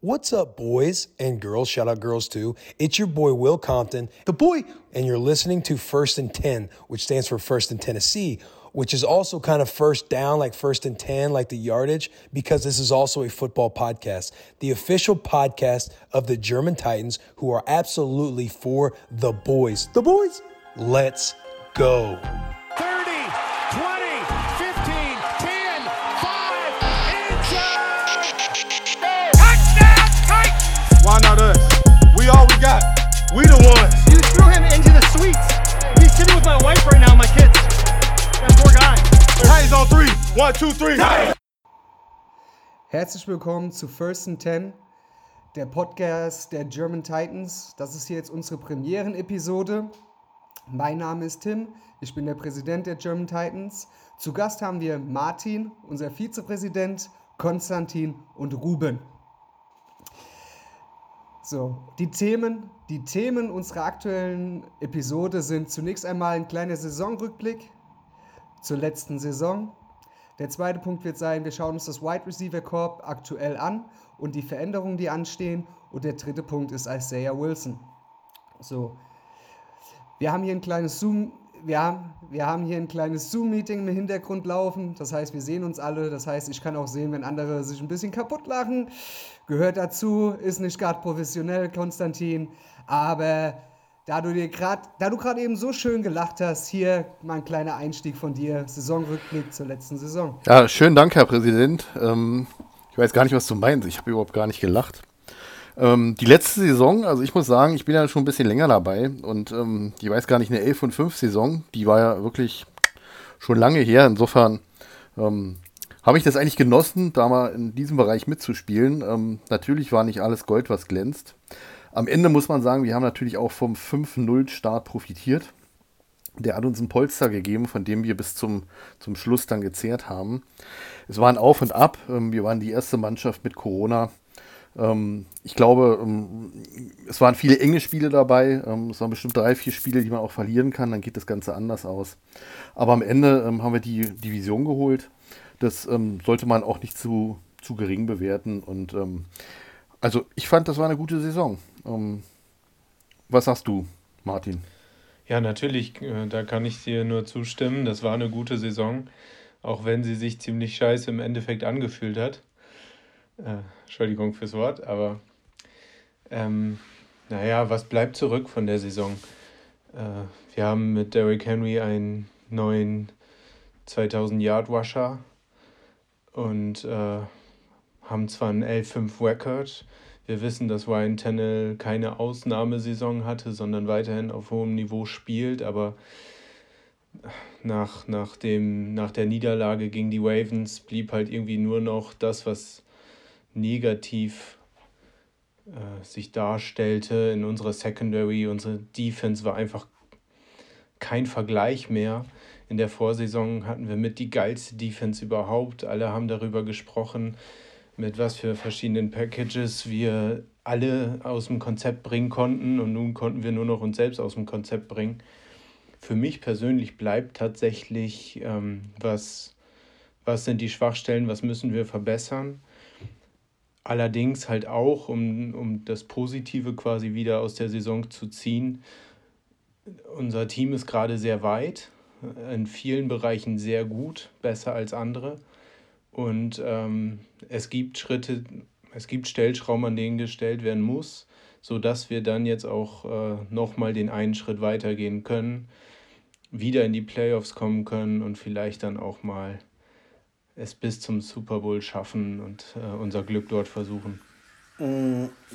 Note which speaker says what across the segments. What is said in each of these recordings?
Speaker 1: What's up, boys and girls? Shout out girls too. It's your boy Will Compton, the boy, and you're listening to First and 10, which stands for First in Tennessee, which is also kind of first down, like first and 10, like the yardage, because this is also a football podcast, the official podcast of the German Titans, who are absolutely for the boys. The boys. Let's go.
Speaker 2: My wife right now, my kids. That poor guy.
Speaker 3: Titans on three. One, two, three.
Speaker 4: Herzlich willkommen zu First and Ten, der Podcast der German Titans. Das ist hier jetzt unsere Premieren-Episode. Mein Name ist Tim, ich bin der Präsident der German Titans. Zu Gast haben wir Martin, unser Vizepräsident, Konstantin und Ruben. So, die Themen, die Themen unserer aktuellen Episode sind zunächst einmal ein kleiner Saisonrückblick zur letzten Saison. Der zweite Punkt wird sein, wir schauen uns das Wide Receiver Corp aktuell an und die Veränderungen, die anstehen. Und der dritte Punkt ist Isaiah Wilson. So, wir haben hier ein kleines Zoom, wir haben, wir haben hier ein kleines Zoom-Meeting im Hintergrund laufen. Das heißt, wir sehen uns alle. Das heißt, ich kann auch sehen, wenn andere sich ein bisschen kaputt lachen. Gehört dazu, ist nicht gerade professionell, Konstantin. Aber da du dir gerade, da du gerade eben so schön gelacht hast, hier mal ein kleiner Einstieg von dir, Saisonrückblick zur letzten Saison.
Speaker 5: Ja, schönen Dank, Herr Präsident. Ähm, ich weiß gar nicht, was du meinst. Ich habe überhaupt gar nicht gelacht. Ähm, die letzte Saison, also ich muss sagen, ich bin ja schon ein bisschen länger dabei und ähm, ich weiß gar nicht, eine 11 und 5 Saison, die war ja wirklich schon lange her. Insofern ähm, habe ich das eigentlich genossen, da mal in diesem Bereich mitzuspielen. Ähm, natürlich war nicht alles Gold, was glänzt. Am Ende muss man sagen, wir haben natürlich auch vom 5-0-Start profitiert. Der hat uns ein Polster gegeben, von dem wir bis zum, zum Schluss dann gezehrt haben. Es war ein Auf und Ab. Ähm, Wir waren die erste Mannschaft mit Corona. Ähm, Ich glaube, ähm, es waren viele enge Spiele dabei. Ähm, Es waren bestimmt drei, vier Spiele, die man auch verlieren kann. Dann geht das Ganze anders aus. Aber am Ende haben wir die Division geholt. Das sollte man auch nicht zu, zu gering bewerten. Und also ich fand, das war eine gute Saison. Was sagst du, Martin?
Speaker 6: Ja, natürlich, äh, da kann ich dir nur zustimmen. Das war eine gute Saison, auch wenn sie sich ziemlich scheiße im Endeffekt angefühlt hat. Äh, Entschuldigung fürs Wort, aber ähm, naja, was bleibt zurück von der Saison? Äh, wir haben mit Derrick Henry einen neuen 2000 Yard Rusher und äh, haben zwar einen L5 Record. Wir wissen, dass Ryan Tannehill keine Ausnahmesaison hatte, sondern weiterhin auf hohem Niveau spielt, aber nach, nach, dem, nach der Niederlage gegen die Ravens blieb halt irgendwie nur noch das, was negativ äh, sich darstellte in unserer Secondary. Unsere Defense war einfach kein Vergleich mehr. In der Vorsaison hatten wir mit die geilste Defense überhaupt. Alle haben darüber gesprochen, mit was für verschiedenen Packages wir alle aus dem Konzept bringen konnten. Und nun konnten wir nur noch uns selbst aus dem Konzept bringen. Für mich persönlich bleibt tatsächlich, ähm, was, was sind die Schwachstellen, was müssen wir verbessern. Allerdings halt auch, um, um das Positive quasi wieder aus der Saison zu ziehen. Unser Team ist gerade sehr weit, in vielen Bereichen sehr gut, besser als andere. Und ähm, es gibt Schritte, es gibt Stellschrauben, an denen gestellt werden muss, sodass wir dann jetzt auch äh, nochmal den einen Schritt weitergehen können, wieder in die Playoffs kommen können und vielleicht dann auch mal es bis zum Super Bowl schaffen und äh, unser Glück dort versuchen.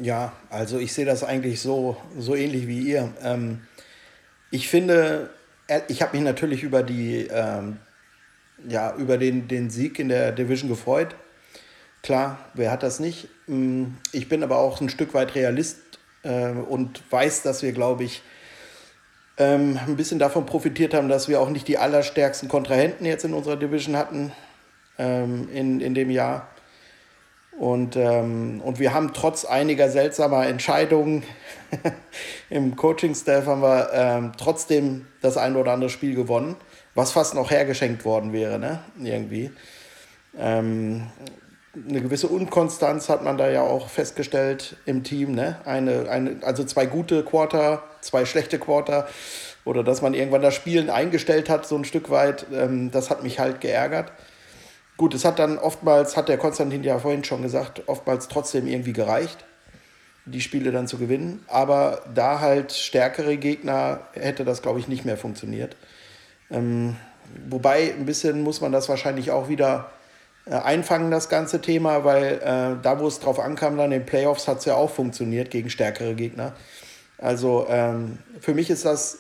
Speaker 7: Ja, also ich sehe das eigentlich so, so ähnlich wie ihr. Ähm, ich finde, äh, ich habe mich natürlich über die, ähm, ja, über den, den Sieg in der Division gefreut. Klar, wer hat das nicht? Mm, Ich bin aber auch ein Stück weit Realist äh, und weiß, dass wir, glaube ich, ähm, ein bisschen davon profitiert haben, dass wir auch nicht die allerstärksten Kontrahenten jetzt in unserer Division hatten ähm, in, in dem Jahr. Und, ähm, und wir haben trotz einiger seltsamer Entscheidungen im Coaching-Staff haben wir ähm, trotzdem das ein oder andere Spiel gewonnen, was fast noch hergeschenkt worden wäre, ne? Irgendwie. Ähm, eine gewisse Unkonstanz hat man da ja auch festgestellt im Team. Ne? Eine, eine, also zwei gute Quarter, zwei schlechte Quarter. Oder dass man irgendwann das Spielen eingestellt hat, so ein Stück weit. Ähm, das hat mich halt geärgert. Gut, es hat dann oftmals, hat der Konstantin ja vorhin schon gesagt, oftmals trotzdem irgendwie gereicht, die Spiele dann zu gewinnen. Aber da halt stärkere Gegner hätte das, glaube ich, nicht mehr funktioniert. Ähm, wobei, ein bisschen muss man das wahrscheinlich auch wieder äh, einfangen, das ganze Thema, weil äh, da, wo es drauf ankam, dann in den Playoffs hat es ja auch funktioniert gegen stärkere Gegner. Also ähm, für mich ist das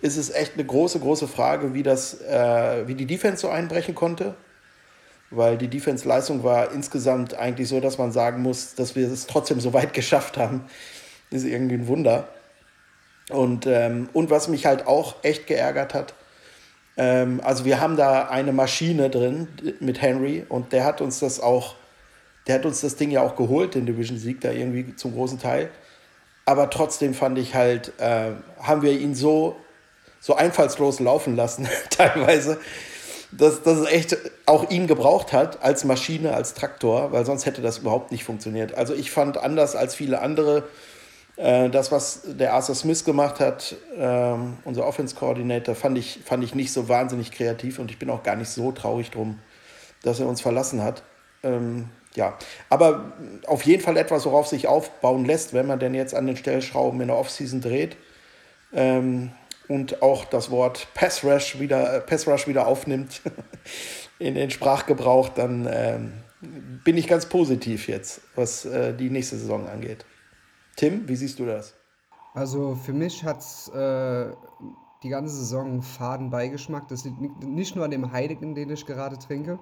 Speaker 7: ist es echt eine große, große Frage, wie, das, äh, wie die Defense so einbrechen konnte. Weil die Defense-Leistung war insgesamt eigentlich so, dass man sagen muss, dass wir es trotzdem so weit geschafft haben. ist irgendwie ein Wunder. Und, ähm, und was mich halt auch echt geärgert hat, ähm, also wir haben da eine Maschine drin mit Henry und der hat uns das auch, der hat uns das Ding ja auch geholt, den Division-Sieg da irgendwie zum großen Teil. Aber trotzdem fand ich halt, äh, haben wir ihn so, so einfallslos laufen lassen, teilweise, dass, es echt auch ihn gebraucht hat als Maschine, als Traktor, weil sonst hätte das überhaupt nicht funktioniert. Also ich fand anders als viele andere, äh, das, was der Arthur Smith gemacht hat, ähm, unser Offense Coordinator, fand ich, fand ich nicht so wahnsinnig kreativ und ich bin auch gar nicht so traurig drum, dass er uns verlassen hat. Ähm, ja, aber auf jeden Fall etwas, worauf sich aufbauen lässt, wenn man denn jetzt an den Stellschrauben in der Offseason dreht ähm, und auch das Wort Pass Rush wieder, äh, Pass Rush wieder aufnimmt in den Sprachgebrauch, dann ähm, bin ich ganz positiv jetzt, was äh, die nächste Saison angeht. Tim, wie siehst du das?
Speaker 4: Also für mich hat äh, die ganze Saison einen faden Beigeschmack. Das liegt nicht nur an dem Heiligen, den ich gerade trinke.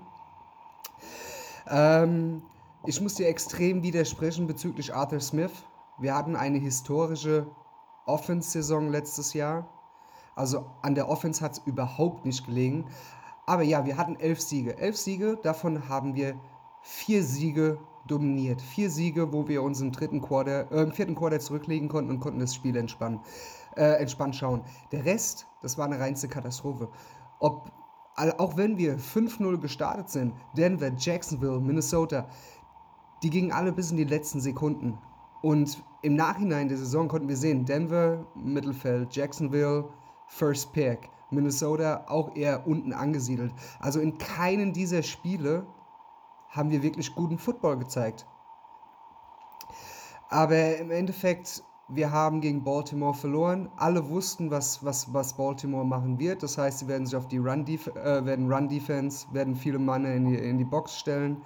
Speaker 4: Ähm, ich muss dir extrem widersprechen bezüglich Arthur Smith. Wir hatten eine historische Offense-Saison letztes Jahr. Also an der Offense hat es überhaupt nicht gelegen. Aber ja, wir hatten elf Siege. Elf Siege, davon haben wir vier Siege dominiert. Vier Siege, wo wir uns im dritten Quarter, äh, im vierten Quarter zurücklegen konnten und konnten das Spiel entspannen, äh, entspannt schauen. Der Rest, das war eine reinste Katastrophe. Ob, auch wenn wir 5-0 gestartet sind, Denver, Jacksonville, Minnesota, die gingen alle bis in die letzten Sekunden. Und im Nachhinein der Saison konnten wir sehen, Denver, Mittelfeld, Jacksonville, First Pick, Minnesota auch eher unten angesiedelt. Also in keinen dieser Spiele haben wir wirklich guten Football gezeigt. Aber im Endeffekt, wir haben gegen Baltimore verloren. Alle wussten, was, was, was Baltimore machen wird. Das heißt, sie werden sich auf die Run-Defense, äh, werden Run werden viele Mann in die, in die Box stellen.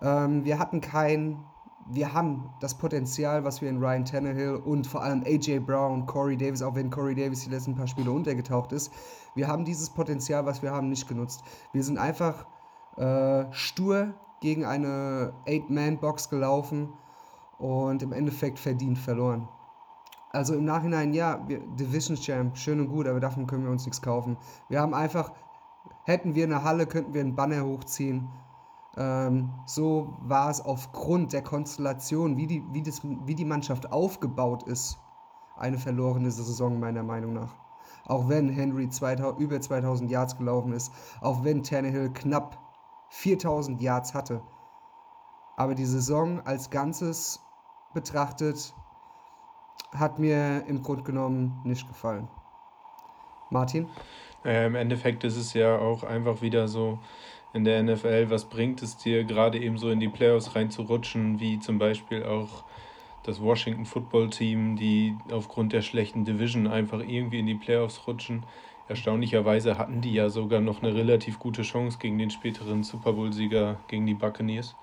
Speaker 4: Ähm, wir hatten kein, wir haben das Potenzial, was wir in Ryan Tannehill und vor allem AJ Brown, Corey Davis, auch wenn Corey Davis die letzten paar Spiele untergetaucht ist, wir haben dieses Potenzial, was wir haben, nicht genutzt. Wir sind einfach äh, stur gegen eine Eight-Man-Box gelaufen und im Endeffekt verdient verloren. Also im Nachhinein, ja, wir, Division Champ, schön und gut, aber davon können wir uns nichts kaufen. Wir haben einfach, hätten wir eine Halle, könnten wir einen Banner hochziehen. Ähm, so war es aufgrund der Konstellation, wie die, wie, das, wie die Mannschaft aufgebaut ist, eine verlorene Saison meiner Meinung nach. Auch wenn Henry 2000, über 2000 Yards gelaufen ist, auch wenn Tannehill knapp 4000 Yards hatte. Aber die Saison als Ganzes betrachtet hat mir im Grunde genommen nicht gefallen. Martin?
Speaker 6: Naja, im Endeffekt ist es ja auch einfach wieder so in der NFL, was bringt es dir, gerade eben so in die Playoffs reinzurutschen, wie zum Beispiel auch das Washington Football Team, die aufgrund der schlechten Division einfach irgendwie in die Playoffs rutschen. Erstaunlicherweise hatten die ja sogar noch eine relativ gute Chance gegen den späteren Super Bowl-Sieger, gegen die Buccaneers.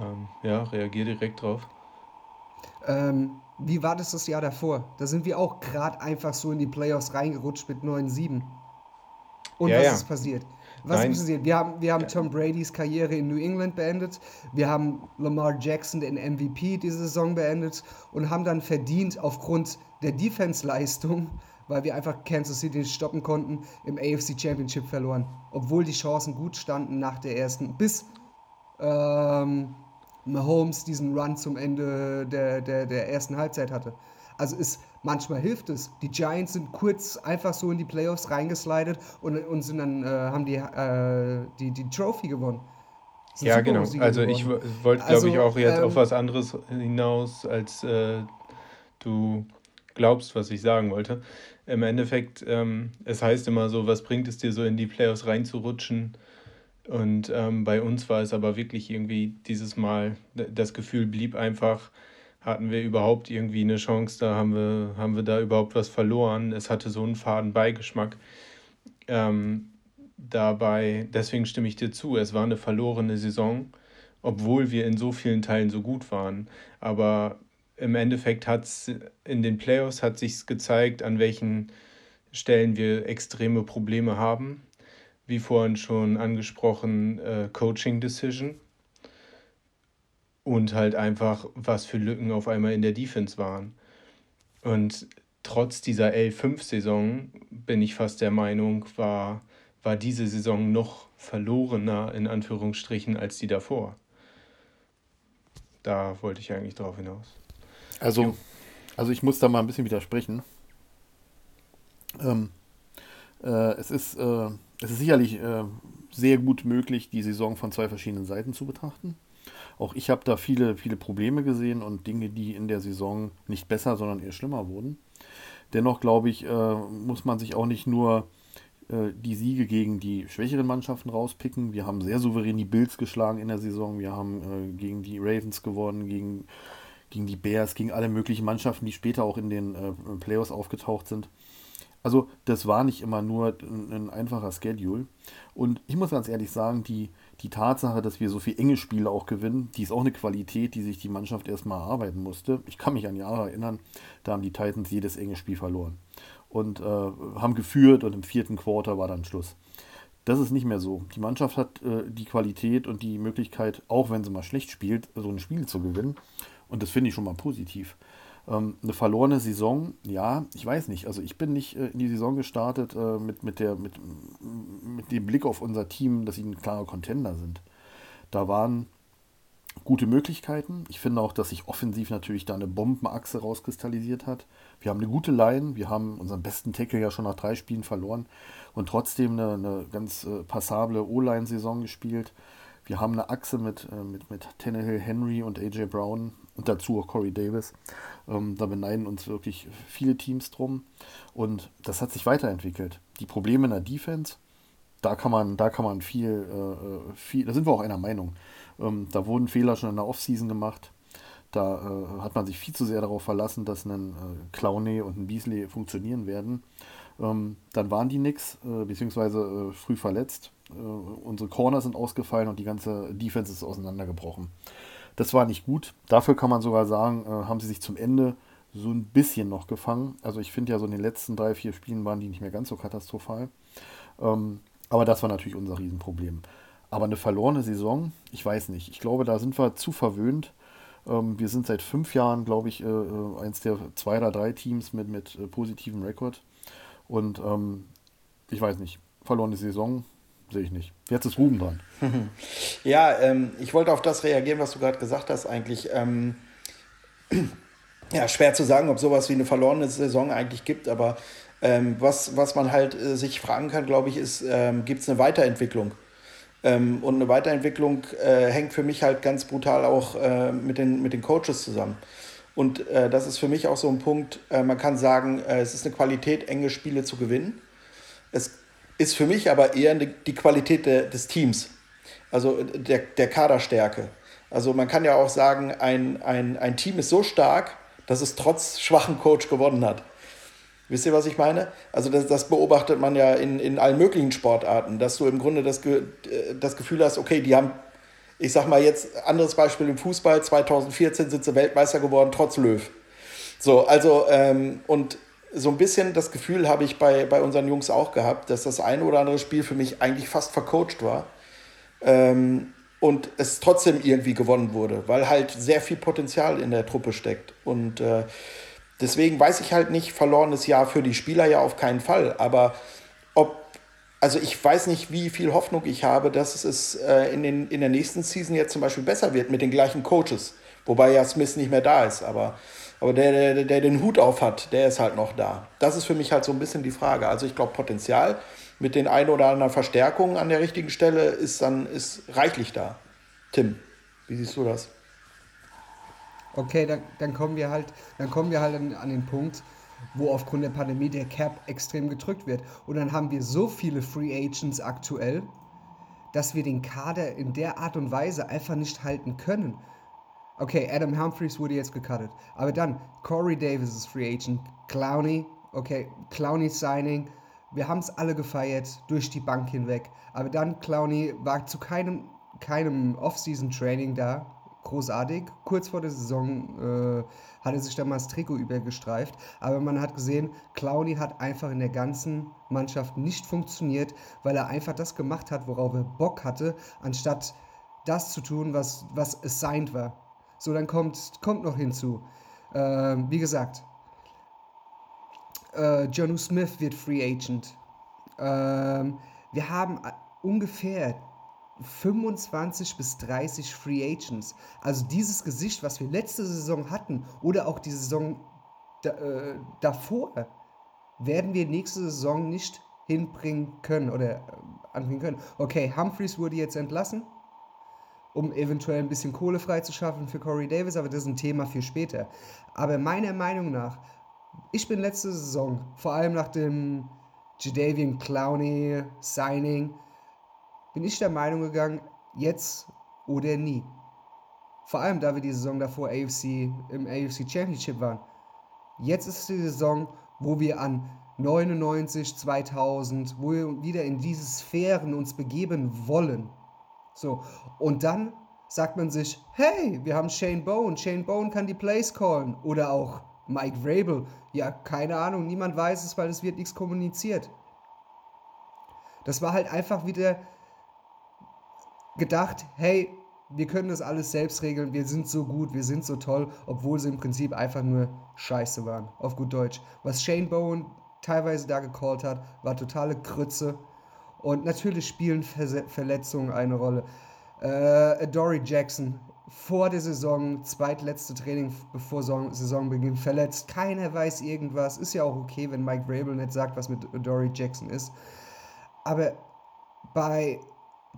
Speaker 6: Ähm, ja, reagier direkt drauf.
Speaker 4: Ähm, wie war das das Jahr davor? Da sind wir auch gerade einfach so in die Playoffs reingerutscht mit 9-7. Und
Speaker 6: ja,
Speaker 4: was
Speaker 6: ja.
Speaker 4: ist passiert? Was
Speaker 6: Nein.
Speaker 4: ist passiert? Wir haben, wir haben Tom Bradys Karriere in New England beendet. Wir haben Lamar Jackson, den MVP, diese Saison beendet und haben dann verdient aufgrund der Defense-Leistung, weil wir einfach Kansas City nicht stoppen konnten, im AFC Championship verloren. Obwohl die Chancen gut standen nach der ersten, bis ähm, Mahomes diesen Run zum Ende der, der, der ersten Halbzeit hatte. Also ist, manchmal hilft es. Die Giants sind kurz einfach so in die Playoffs reingeslidet und, und sind dann, äh, haben die, äh, die, die Trophy gewonnen.
Speaker 6: Ja, genau. Also ich
Speaker 4: geworden.
Speaker 6: w- wollte, glaube ich,
Speaker 4: Also,
Speaker 6: auch jetzt
Speaker 4: ähm,
Speaker 6: auf was anderes hinaus, als äh, du glaubst, was ich sagen wollte. Im Endeffekt, ähm, es heißt immer so, was bringt es dir so in die Playoffs reinzurutschen? Und ähm, bei uns war es aber wirklich irgendwie dieses Mal, das Gefühl blieb einfach, hatten wir überhaupt irgendwie eine Chance, da haben wir, haben wir da überhaupt was verloren. Es hatte so einen faden Beigeschmack. Ähm, dabei, deswegen stimme ich dir zu, es war eine verlorene Saison, obwohl wir in so vielen Teilen so gut waren. Aber im Endeffekt hat es in den Playoffs hat sich gezeigt, an welchen Stellen wir extreme Probleme haben. Wie vorhin schon angesprochen, äh, Coaching Decision. Und halt einfach, was für Lücken auf einmal in der Defense waren. Und trotz dieser L5-Saison bin ich fast der Meinung, war, war diese Saison noch verlorener in Anführungsstrichen als die davor. Da wollte ich eigentlich drauf hinaus.
Speaker 5: Also, also ich muss da mal ein bisschen widersprechen. Ähm, äh, es, ist, äh, es ist sicherlich äh, sehr gut möglich, die Saison von zwei verschiedenen Seiten zu betrachten. Auch ich habe da viele, viele Probleme gesehen und Dinge, die in der Saison nicht besser, sondern eher schlimmer wurden. Dennoch glaube ich, äh, muss man sich auch nicht nur äh, die Siege gegen die schwächeren Mannschaften rauspicken. Wir haben sehr souverän die Bills geschlagen in der Saison. Wir haben äh, gegen die Ravens gewonnen, gegen, gegen die Bears, gegen alle möglichen Mannschaften, die später auch in den äh, Playoffs aufgetaucht sind. Also das war nicht immer nur ein, ein einfacher Schedule. Und ich muss ganz ehrlich sagen, die, die Tatsache, dass wir so viele enge Spiele auch gewinnen, die ist auch eine Qualität, die sich die Mannschaft erstmal erarbeiten musste. Ich kann mich an Jahre erinnern, da haben die Titans jedes enge Spiel verloren und äh, haben geführt und im vierten Quarter war dann Schluss. Das ist nicht mehr so. Die Mannschaft hat äh, die Qualität und die Möglichkeit, auch wenn sie mal schlecht spielt, so ein Spiel zu gewinnen. Und das finde ich schon mal positiv. Ähm, eine verlorene Saison, ja, ich weiß nicht. Also ich bin nicht äh, in die Saison gestartet äh, mit, mit, der, mit, mit dem Blick auf unser Team, dass sie ein klarer Contender sind. Da waren gute Möglichkeiten. Ich finde auch, dass sich offensiv natürlich da eine Bombenachse rauskristallisiert hat. Wir haben eine gute Line, wir haben unseren besten Tackle ja schon nach drei Spielen verloren und trotzdem eine, eine ganz äh, passable O-Line-Saison gespielt. Wir haben eine Achse mit, mit, mit Tannehill, Henry und AJ Brown und dazu auch Corey Davis. Ähm, da beneiden uns wirklich viele Teams drum und das hat sich weiterentwickelt. Die Probleme in der Defense, da kann man, da kann man viel, äh, viel, da sind wir auch einer Meinung. Ähm, da wurden Fehler schon in der Offseason gemacht. Da äh, hat man sich viel zu sehr darauf verlassen, dass ein äh, Clowney und ein Beasley funktionieren werden. Ähm, dann waren die nix, äh, beziehungsweise äh, früh verletzt. Äh, unsere Corner sind ausgefallen und die ganze Defense ist auseinandergebrochen. Das war nicht gut. Dafür kann man sogar sagen, äh, haben sie sich zum Ende so ein bisschen noch gefangen. Also ich finde ja so in den letzten drei, vier Spielen waren die nicht mehr ganz so katastrophal. Ähm, aber das war natürlich unser Riesenproblem. Aber eine verlorene Saison, ich weiß nicht. Ich glaube, da sind wir zu verwöhnt. Ähm, wir sind seit fünf Jahren, glaube ich, äh, äh, eins der zwei oder drei Teams mit, mit äh, positivem Rekord. Und ähm, ich weiß nicht, verlorene Saison sehe ich nicht. Jetzt ist Ruben dran.
Speaker 7: Ja, ähm, ich wollte auf das reagieren, was du gerade gesagt hast, eigentlich. Ähm, ja, schwer zu sagen, ob sowas wie eine verlorene Saison eigentlich gibt, aber ähm, was, was man halt äh, sich fragen kann, glaube ich, ist, ähm, gibt es eine Weiterentwicklung? Ähm, und eine Weiterentwicklung äh, hängt für mich halt ganz brutal auch äh, mit, den, mit den Coaches zusammen. Und äh, das ist für mich auch so ein Punkt, äh, man kann sagen, äh, es ist eine Qualität, enge Spiele zu gewinnen. Es ist für mich aber eher die Qualität de, des Teams, also äh, der, der Kaderstärke. Also man kann ja auch sagen, ein, ein, ein Team ist so stark, dass es trotz schwachen Coach gewonnen hat. Wisst ihr, was ich meine? Also das, das beobachtet man ja in, in allen möglichen Sportarten, dass du im Grunde das, äh, das Gefühl hast, okay, die haben, ich sag mal jetzt, anderes Beispiel im Fußball, 2014 sind sie Weltmeister geworden, trotz Löw. So, also, ähm, und so ein bisschen das Gefühl habe ich bei, bei unseren Jungs auch gehabt, dass das ein oder andere Spiel für mich eigentlich fast vercoacht war. Ähm, und es trotzdem irgendwie gewonnen wurde, weil halt sehr viel Potenzial in der Truppe steckt. Und äh, deswegen weiß ich halt nicht, verlorenes Jahr für die Spieler ja auf keinen Fall. Aber ob, also ich weiß nicht, wie viel Hoffnung ich habe, dass es äh, in, den, in der nächsten Season jetzt zum Beispiel besser wird mit den gleichen Coaches. Wobei ja Smith nicht mehr da ist, aber, aber der, der, der den Hut auf hat, der ist halt noch da. Das ist für mich halt so ein bisschen die Frage. Also ich glaube, Potenzial mit den ein oder anderen Verstärkungen an der richtigen Stelle ist dann ist reichlich da. Tim, wie siehst du das?
Speaker 4: Okay, dann, dann kommen wir halt, dann kommen wir halt an, an den Punkt, wo aufgrund der Pandemie der Cap extrem gedrückt wird. Und dann haben wir so viele Free Agents aktuell, dass wir den Kader in der Art und Weise einfach nicht halten können. Okay, Adam Humphries wurde jetzt gecuttet. Aber dann, Corey Davis ist Free Agent, Clowney, okay, Clowney Signing. Wir haben es alle gefeiert, durch die Bank hinweg. Aber dann, Clowney war zu keinem, keinem Off-Season-Training da, großartig. Kurz vor der Saison äh, hat er sich dann mal das Trikot übergestreift. Aber man hat gesehen, Clowny hat einfach in der ganzen Mannschaft nicht funktioniert, weil er einfach das gemacht hat, worauf er Bock hatte, anstatt das zu tun, was, was assigned war. So, dann kommt, kommt noch hinzu. Äh, wie gesagt, äh, Jonu Smith wird Free Agent. Ähm, wir haben äh, ungefähr 25 bis 30 Free Agents. Also dieses Gesicht, was wir letzte Saison hatten oder auch die Saison da, äh, davor, werden wir nächste Saison nicht hinbringen können oder äh, anbringen können. Okay, Humphreys wurde jetzt entlassen, um eventuell ein bisschen Kohle freizuschaffen für Corey Davis, aber das ist ein Thema für später. Aber meiner Meinung nach, ich bin letzte Saison, vor allem nach dem Jadavian Clowney Signing, bin ich der Meinung gegangen, jetzt oder nie. Vor allem, da wir die Saison davor AFC, im AFC Championship waren. Jetzt ist die Saison, wo wir an 99, 2000, wo wir wieder in diese Sphären uns begeben wollen. So, und dann sagt man sich, hey, wir haben Shane Bone, Shane Bone kann die Plays callen. Oder auch Mike Vrabel. Ja, keine Ahnung, niemand weiß es, weil es wird nichts kommuniziert. Das war halt einfach wieder gedacht, hey, wir können das alles selbst regeln, wir sind so gut, wir sind so toll, obwohl sie im Prinzip einfach nur scheiße waren, auf gut Deutsch. Was Shane Bowen teilweise da gecallt hat, war totale Krütze. Und natürlich spielen Ver Verletzungen eine Rolle. Äh, Dory Jackson, vor der Saison, zweitletzte Training bevor Saisonbeginn, verletzt. Keiner weiß irgendwas. Ist ja auch okay, wenn Mike Vrabel nicht sagt, was mit Dory Jackson ist. Aber bei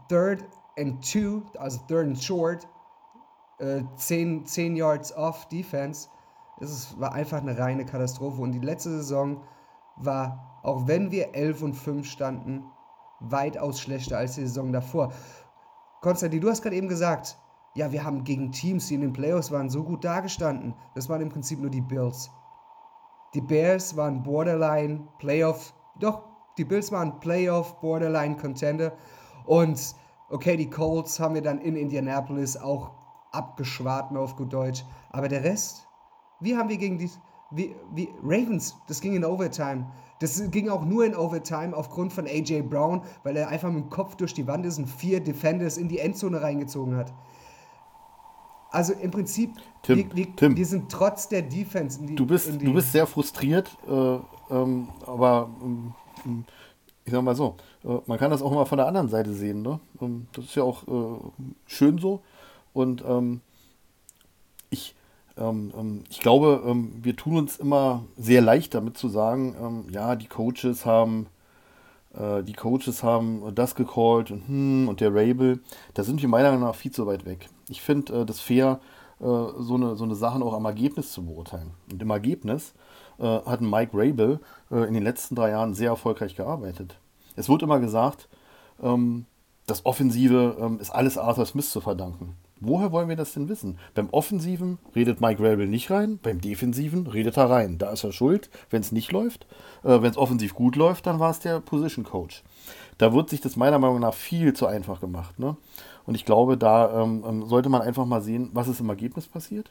Speaker 4: Third and Two, also Third and Short, äh, 10, 10 Yards off Defense, es war einfach eine reine Katastrophe. Und die letzte Saison war, auch wenn wir 11 und 5 standen, weitaus schlechter als die Saison davor. Konstantin, du hast gerade eben gesagt, ja, wir haben gegen Teams, die in den Playoffs waren, so gut dagestanden. Das waren im Prinzip nur die Bills. Die Bears waren Borderline Playoff, doch, die Bills waren Playoff Borderline Contender. Und okay, die Colts haben wir dann in Indianapolis auch abgeschwarten auf gut Deutsch. Aber der Rest, wie haben wir gegen die wie, wie Ravens, das ging in Overtime. Das ging auch nur in Overtime aufgrund von AJ Brown, weil er einfach mit dem Kopf durch die Wand ist und vier Defenders in die Endzone reingezogen hat. Also im Prinzip,
Speaker 5: Tim,
Speaker 4: wir, wir,
Speaker 5: Tim,
Speaker 4: wir sind trotz der Defense in die.
Speaker 5: Du bist,
Speaker 4: die,
Speaker 5: du bist sehr frustriert, äh, ähm, aber ähm, ich sag mal so, äh, man kann das auch mal von der anderen Seite sehen. Ne? Ähm, das ist ja auch äh, schön so. Und ähm, ich, ähm, ähm, ich glaube, ähm, wir tun uns immer sehr leicht damit zu sagen, ähm, ja, die Coaches haben äh, die Coaches haben das gecallt und, hm, und der Rabel. Da sind wir meiner Meinung nach viel zu weit weg. Ich finde äh, das fair, äh, so, eine, so eine Sachen auch am Ergebnis zu beurteilen. Und im Ergebnis hat Mike Rabel in den letzten drei Jahren sehr erfolgreich gearbeitet. Es wird immer gesagt, ähm, das Offensive ähm, ist alles Arthur Smith zu verdanken. Woher wollen wir das denn wissen? Beim Offensiven redet Mike Rabel nicht rein, beim Defensiven redet er rein. Da ist er schuld, wenn es nicht läuft. Äh, wenn es offensiv gut läuft, dann war es der Position Coach. Da wird sich das meiner Meinung nach viel zu einfach gemacht. Ne? Und ich glaube, da ähm, ähm sollte man einfach mal sehen, was ist im Ergebnis passiert,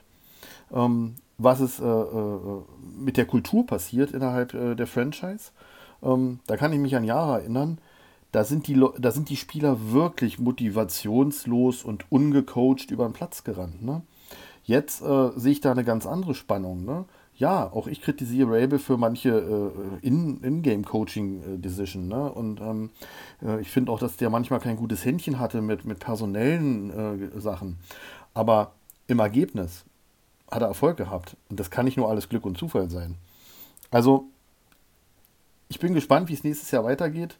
Speaker 5: ähm, was ist äh, äh, mit der Kultur passiert innerhalb äh, der Franchise. Ähm, da kann ich mich an Jahre erinnern, da sind die, da sind die Spieler wirklich motivationslos und ungecoacht über den Platz gerannt. Ne? Jetzt äh, sehe ich da eine ganz andere Spannung. Ne? Ja, auch ich kritisiere Rabel für manche äh, In-Game-Coaching-Decision. ne? Und ähm, äh, ich finde auch, dass der manchmal kein gutes Händchen hatte mit, mit personellen äh, Sachen. Aber im Ergebnis hat er Erfolg gehabt. Und das kann nicht nur alles Glück und Zufall sein. Also, ich bin gespannt, wie es nächstes Jahr weitergeht.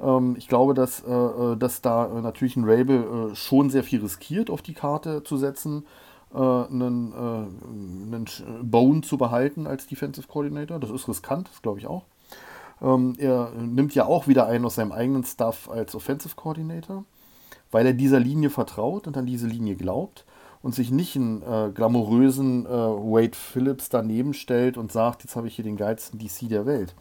Speaker 5: Ähm, ich glaube, dass, äh, äh dass da äh, natürlich ein Rabel schon sehr viel riskiert, auf die Karte zu setzen, einen, einen Bone zu behalten als Defensive Coordinator. Das ist riskant, das glaube ich auch. Ähm, er nimmt ja auch wieder einen aus seinem eigenen Stuff als Offensive Coordinator, weil er dieser Linie vertraut und an diese Linie glaubt und sich nicht einen äh, glamourösen äh, Wade Phillips daneben stellt und sagt, jetzt habe ich hier den geilsten DC der Welt.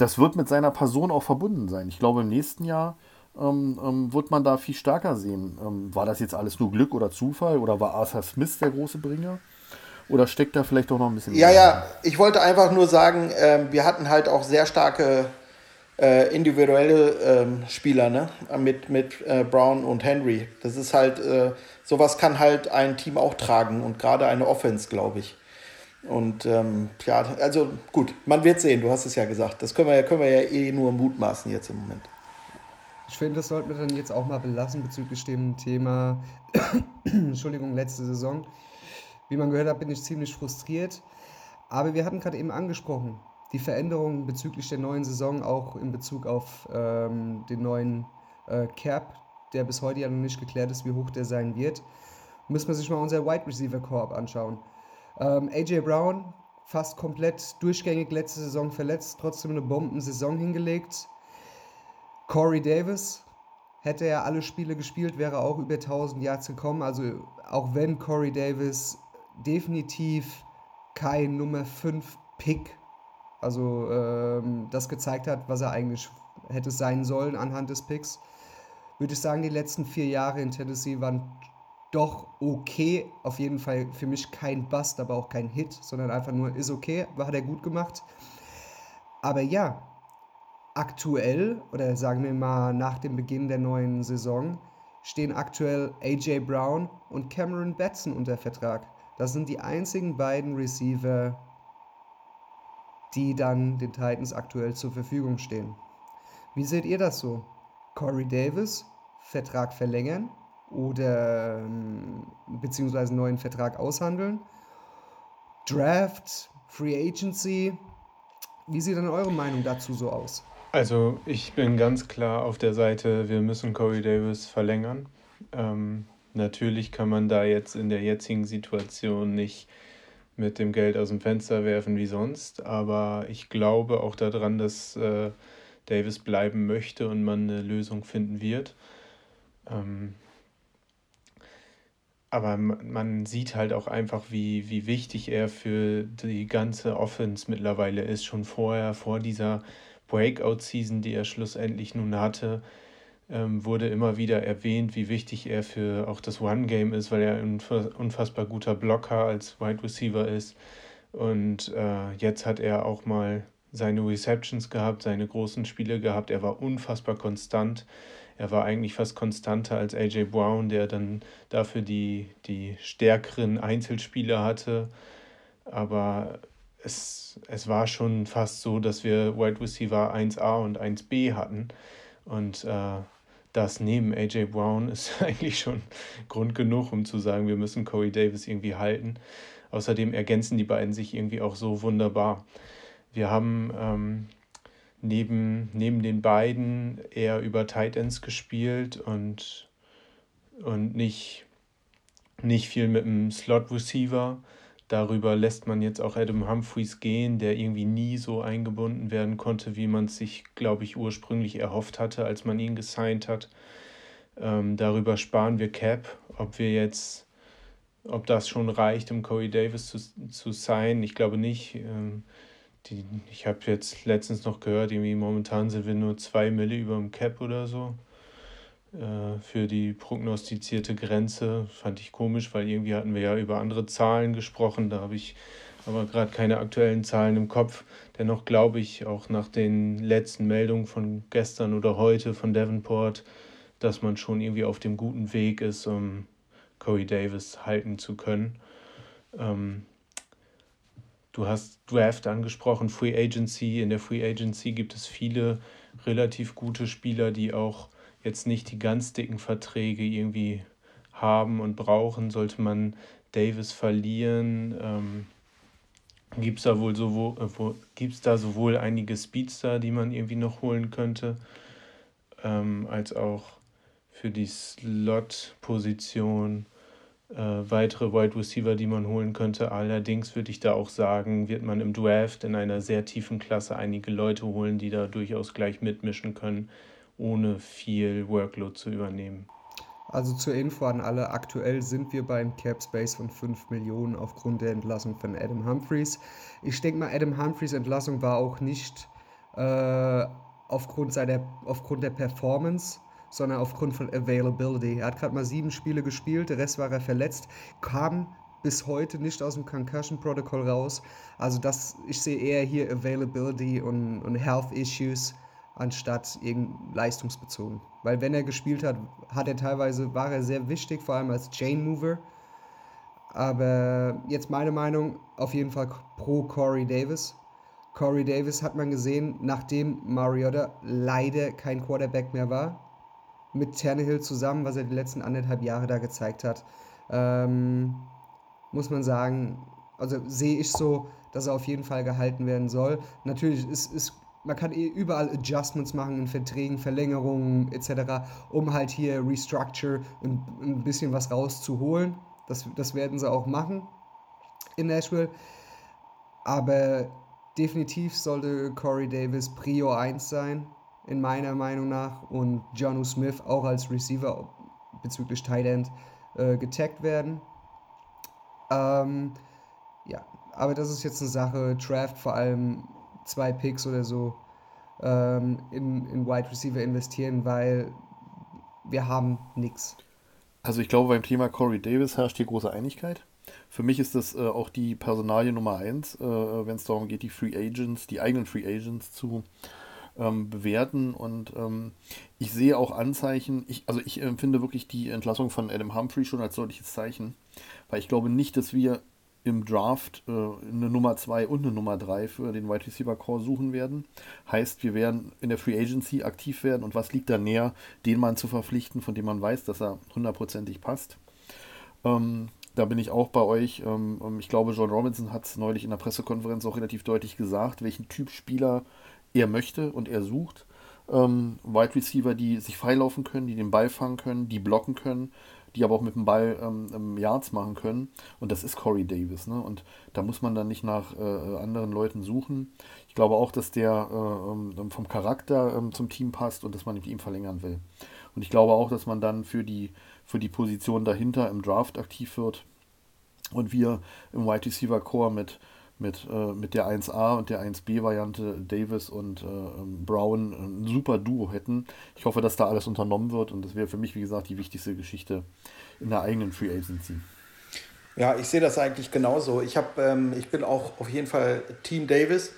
Speaker 5: Das wird mit seiner Person auch verbunden sein. Ich glaube, im nächsten Jahr ähm, ähm, wird man da viel stärker sehen. Ähm, war das jetzt alles nur Glück oder Zufall oder war Arthur Smith der große Bringer? Oder steckt da vielleicht auch noch ein bisschen
Speaker 7: mehr? Ja, ja, ich wollte einfach nur sagen, äh, wir hatten halt auch sehr starke äh, individuelle ähm, Spieler, ne? Mit, mit äh, Brown und Henry. Das ist halt, äh, sowas kann halt ein Team auch tragen und gerade eine Offense, glaube ich. Und ähm, ja, also gut, man wird sehen, du hast es ja gesagt. Das können wir, können wir ja eh nur mutmaßen jetzt im Moment.
Speaker 4: Ich finde, das sollten wir dann jetzt auch mal belassen bezüglich dem Thema, Entschuldigung, letzte Saison. Wie man gehört hat, bin ich ziemlich frustriert. Aber wir hatten gerade eben angesprochen, die Veränderungen bezüglich der neuen Saison, auch in Bezug auf ähm, den neuen äh, Cap, der bis heute ja noch nicht geklärt ist, wie hoch der sein wird. Müssen wir sich mal unser Wide Receiver Korb anschauen. Ähm, AJ Brown, fast komplett durchgängig letzte Saison verletzt, trotzdem eine Bombensaison hingelegt. Corey Davis, hätte er alle Spiele gespielt, wäre auch über 1000 Yards gekommen. Also auch wenn Corey Davis definitiv kein Nummer 5 Pick, also ähm, das gezeigt hat, was er eigentlich hätte sein sollen anhand des Picks. Würde ich sagen, die letzten vier Jahre in Tennessee waren doch okay. Auf jeden Fall für mich kein Bust, aber auch kein Hit, sondern einfach nur ist okay, hat er gut gemacht. Aber ja, aktuell, oder sagen wir mal nach dem Beginn der neuen Saison, stehen aktuell AJ Brown und Cameron Batson unter Vertrag. Das sind die einzigen beiden Receiver, die dann den Titans aktuell zur Verfügung stehen. Wie seht ihr das so? Corey Davis, Vertrag verlängern oder ähm, beziehungsweise einen neuen Vertrag aushandeln? Draft, Free Agency, wie sieht denn eure Meinung dazu so aus?
Speaker 6: Also ich bin ganz klar auf der Seite, wir müssen Corey Davis verlängern. Ähm, Natürlich kann man da jetzt in der jetzigen Situation nicht mit dem Geld aus dem Fenster werfen wie sonst, aber ich glaube auch daran, dass äh, Davis bleiben möchte und man eine Lösung finden wird. Ähm, aber man sieht halt auch einfach, wie, wie wichtig er für die ganze Offense mittlerweile ist. Schon vorher, vor dieser Breakout-Season, die er schlussendlich nun hatte, ähm, wurde immer wieder erwähnt, wie wichtig er für auch das One-Game ist, weil er ein unfassbar guter Blocker als Wide Receiver ist. Und äh, jetzt hat er auch mal seine Receptions gehabt, seine großen Spiele gehabt. Er war unfassbar konstant. Er war eigentlich fast konstanter als AJ Brown, der dann dafür die, die stärkeren Einzelspiele hatte. Aber es, es war schon fast so, dass wir Wide Receiver 1a und 1b hatten. Und äh, das neben AJ Brown ist eigentlich schon Grund genug, um zu sagen, wir müssen Corey Davis irgendwie halten. Außerdem ergänzen die beiden sich irgendwie auch so wunderbar. Wir haben ähm, neben, neben den beiden eher über Tight Ends gespielt und, und nicht, nicht viel mit einem Slot Receiver. Darüber lässt man jetzt auch Adam Humphreys gehen, der irgendwie nie so eingebunden werden konnte, wie man es sich, glaube ich, ursprünglich erhofft hatte, als man ihn gesigned hat. Ähm, darüber sparen wir Cap, ob wir jetzt, ob das schon reicht, um Corey Davis zu, zu signen. Ich glaube nicht. Ähm, die, ich habe jetzt letztens noch gehört, irgendwie momentan sind wir nur zwei Mille über dem Cap oder so. Äh, für die prognostizierte Grenze. Fand ich komisch, weil irgendwie hatten wir ja über andere Zahlen gesprochen. Da habe ich aber gerade keine aktuellen Zahlen im Kopf. Dennoch glaube ich auch nach den letzten Meldungen von gestern oder heute von Davenport, dass man schon irgendwie auf dem guten Weg ist, um Corey Davis halten zu können. Ähm, du hast Draft angesprochen, Free Agency. In der Free Agency gibt es viele relativ gute Spieler, die auch jetzt nicht die ganz dicken Verträge irgendwie haben und brauchen, sollte man Davis verlieren, ähm, gibt es da wohl sowohl, äh, gibt's da sowohl einige Speedster, die man irgendwie noch holen könnte, ähm, als auch für die Slot-Position weitere Wide Receiver, die man holen könnte. Allerdings würde ich da auch sagen, wird man im Draft in einer sehr tiefen Klasse einige Leute holen, die da durchaus gleich mitmischen können, ohne viel Workload zu übernehmen.
Speaker 4: Also zur Info an alle, aktuell sind wir beim Cap Space von 5 Millionen aufgrund der Entlassung von Adam Humphreys. Ich denke mal, Adam Humphreys Entlassung war auch nicht äh, aufgrund, seiner, aufgrund der Performance, sondern aufgrund von Availability. Er hat gerade mal sieben Spiele gespielt, der Rest war er verletzt, kam bis heute nicht aus dem Concussion Protocol raus. Also das, ich sehe eher hier Availability und, und Health Issues anstatt irgend leistungsbezogen. Weil wenn er gespielt hat, hat er teilweise, war er sehr wichtig, vor allem als Chain Mover. Aber jetzt meine Meinung, auf jeden Fall pro Corey Davis. Corey Davis hat man gesehen, nachdem Mariota leider kein Quarterback mehr war, mit Tannehill zusammen, was er die letzten anderthalb Jahre da gezeigt hat, ähm, muss man sagen, also sehe ich so, dass er auf jeden Fall gehalten werden soll. Natürlich ist, ist man kann eh überall Adjustments machen in Verträgen, Verlängerungen etc., um halt hier Restructure ein, ein bisschen was rauszuholen. Das, das werden sie auch machen in Nashville. Aber definitiv sollte Corey Davis Prio 1 sein, in meiner Meinung nach. Und Jonu Smith auch als Receiver bezüglich Tight End äh, getaggt werden. Ähm, ja, aber das ist jetzt eine Sache, Draft vor allem zwei Picks oder so ähm, in, in Wide Receiver investieren, weil wir haben nichts.
Speaker 5: Also ich glaube, beim Thema Corey Davis herrscht hier große Einigkeit. Für mich ist das äh, auch die Personalie Nummer eins, äh, wenn es darum geht, die Free Agents, die eigenen Free Agents zu ähm, bewerten. Und ähm, ich sehe auch Anzeichen, ich, also ich empfinde wirklich die Entlassung von Adam Humphrey schon als deutliches Zeichen, weil ich glaube nicht, dass wir im Draft äh, eine Nummer 2 und eine Nummer 3 für den Wide Receiver Core suchen werden. Heißt, wir werden in der Free Agency aktiv werden und was liegt da näher, den Mann zu verpflichten, von dem man weiß, dass er hundertprozentig passt. Ähm, da bin ich auch bei euch. Ähm, ähm ich glaube, John Robinson hat es neulich in der Pressekonferenz auch relativ deutlich gesagt, welchen Typ Spieler er möchte und er sucht. Ähm, Wide Receiver, die sich freilaufen können, die den Ball fangen können, die blocken können, die aber auch mit dem Ball ähm, Yards machen können. Und das ist Corey Davis. Ne? Und da muss man dann nicht nach äh, anderen Leuten suchen. Ich glaube auch, dass der äh, ähm, vom Charakter ähm, zum Team passt und dass man mit ihm verlängern will. Und ich glaube auch, dass man dann für die, für die Position dahinter im Draft aktiv wird. Und wir im Wide Receiver Core mit mit, äh, mit der 1A und der 1B-Variante Davis und äh, ähm, Brown ein super Duo hätten. Ich hoffe, dass da alles unternommen wird und das wäre für mich, wie gesagt, die wichtigste Geschichte in der eigenen Free Agency.
Speaker 7: Ja, ich sehe das eigentlich genauso. Ich, hab, ähm, ich bin auch auf jeden Fall Team Davis.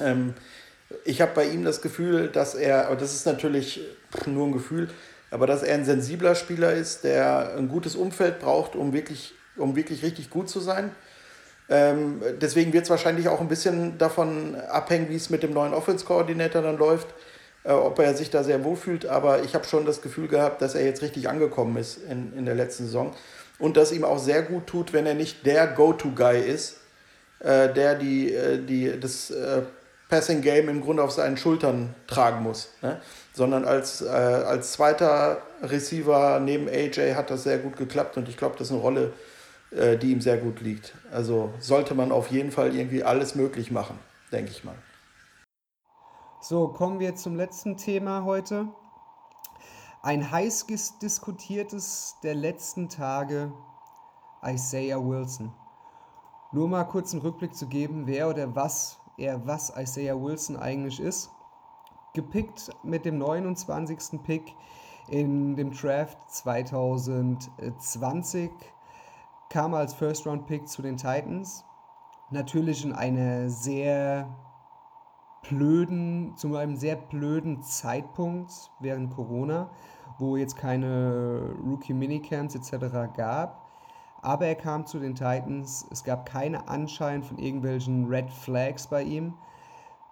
Speaker 7: Ähm, ich habe bei ihm das Gefühl, dass er, aber das ist natürlich nur ein Gefühl, aber dass er ein sensibler Spieler ist, der ein gutes Umfeld braucht, um wirklich, um wirklich richtig gut zu sein. Ähm, deswegen wird es wahrscheinlich auch ein bisschen davon abhängen, wie es mit dem neuen Offense-Koordinator dann läuft, äh, ob er sich da sehr wohl fühlt. Aber ich habe schon das Gefühl gehabt, dass er jetzt richtig angekommen ist in, in der letzten Saison. Und dass ihm auch sehr gut tut, wenn er nicht der Go-To-Guy ist, äh, der die, äh, die, das äh, Passing-Game im Grunde auf seinen Schultern tragen muss. Ne? Sondern als, äh, als zweiter Receiver neben AJ hat das sehr gut geklappt und ich glaube, das ist eine Rolle, äh, die ihm sehr gut liegt. Also sollte man auf jeden Fall irgendwie alles möglich machen, denke ich mal.
Speaker 4: So, kommen wir zum letzten Thema heute. Ein heiß diskutiertes der letzten Tage, Isaiah Wilson. Nur mal kurz einen Rückblick zu geben, wer oder was er, was Isaiah Wilson eigentlich ist. Gepickt mit dem 29. Pick in dem Draft 2020 kam als First-Round-Pick zu den Titans. Natürlich in einer sehr blöden, zu einem sehr blöden Zeitpunkt während Corona, wo jetzt keine Rookie-Minicamps etc. gab. Aber er kam zu den Titans. Es gab keine Anschein von irgendwelchen Red Flags bei ihm.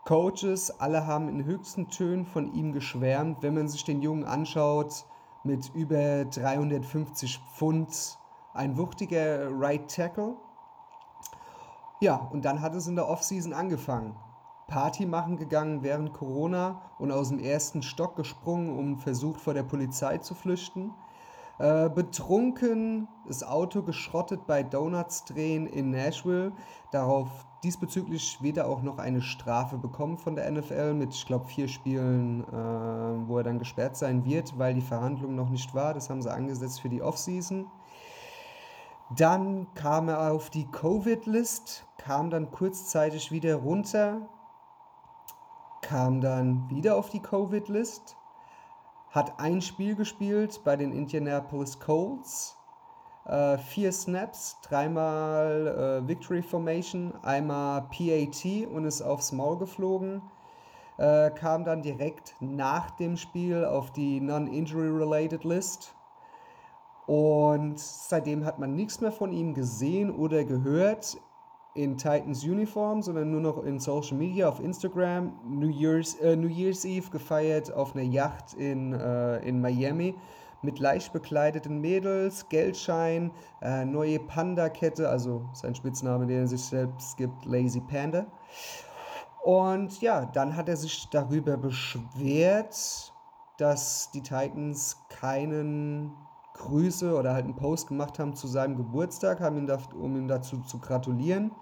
Speaker 4: Coaches, alle haben in höchsten Tönen von ihm geschwärmt. Wenn man sich den Jungen anschaut, mit über 350 Pfund ein wuchtiger Right Tackle. Ja, und dann hat es in der Offseason angefangen. Party machen gegangen während Corona und aus dem ersten Stock gesprungen, um versucht vor der Polizei zu flüchten. Äh, betrunken, das Auto geschrottet bei Donuts drehen in Nashville. Darauf diesbezüglich später auch noch eine Strafe bekommen von der NFL mit, ich glaube, vier Spielen, äh, wo er dann gesperrt sein wird, weil die Verhandlung noch nicht war. Das haben sie angesetzt für die Offseason. Dann kam er auf die Covid-List, kam dann kurzzeitig wieder runter, kam dann wieder auf die Covid-List, hat ein Spiel gespielt bei den Indianapolis Colts, äh, vier Snaps, dreimal äh, Victory Formation, einmal PAT und ist aufs Maul geflogen. Äh, kam dann direkt nach dem Spiel auf die Non-Injury-Related List. Und seitdem hat man nichts mehr von ihm gesehen oder gehört in Titans Uniform, sondern nur noch in Social Media, auf Instagram, New Year's, äh, New Year's Eve gefeiert auf einer Yacht in, äh, in Miami mit leicht bekleideten Mädels, Geldschein, äh, neue Panda-Kette, also sein Spitzname, den er sich selbst gibt, Lazy Panda. Und ja, dann hat er sich darüber beschwert, dass die Titans keinen Grüße oder halt einen Post gemacht haben zu seinem Geburtstag, haben ihn da, um ihm dazu zu gratulieren.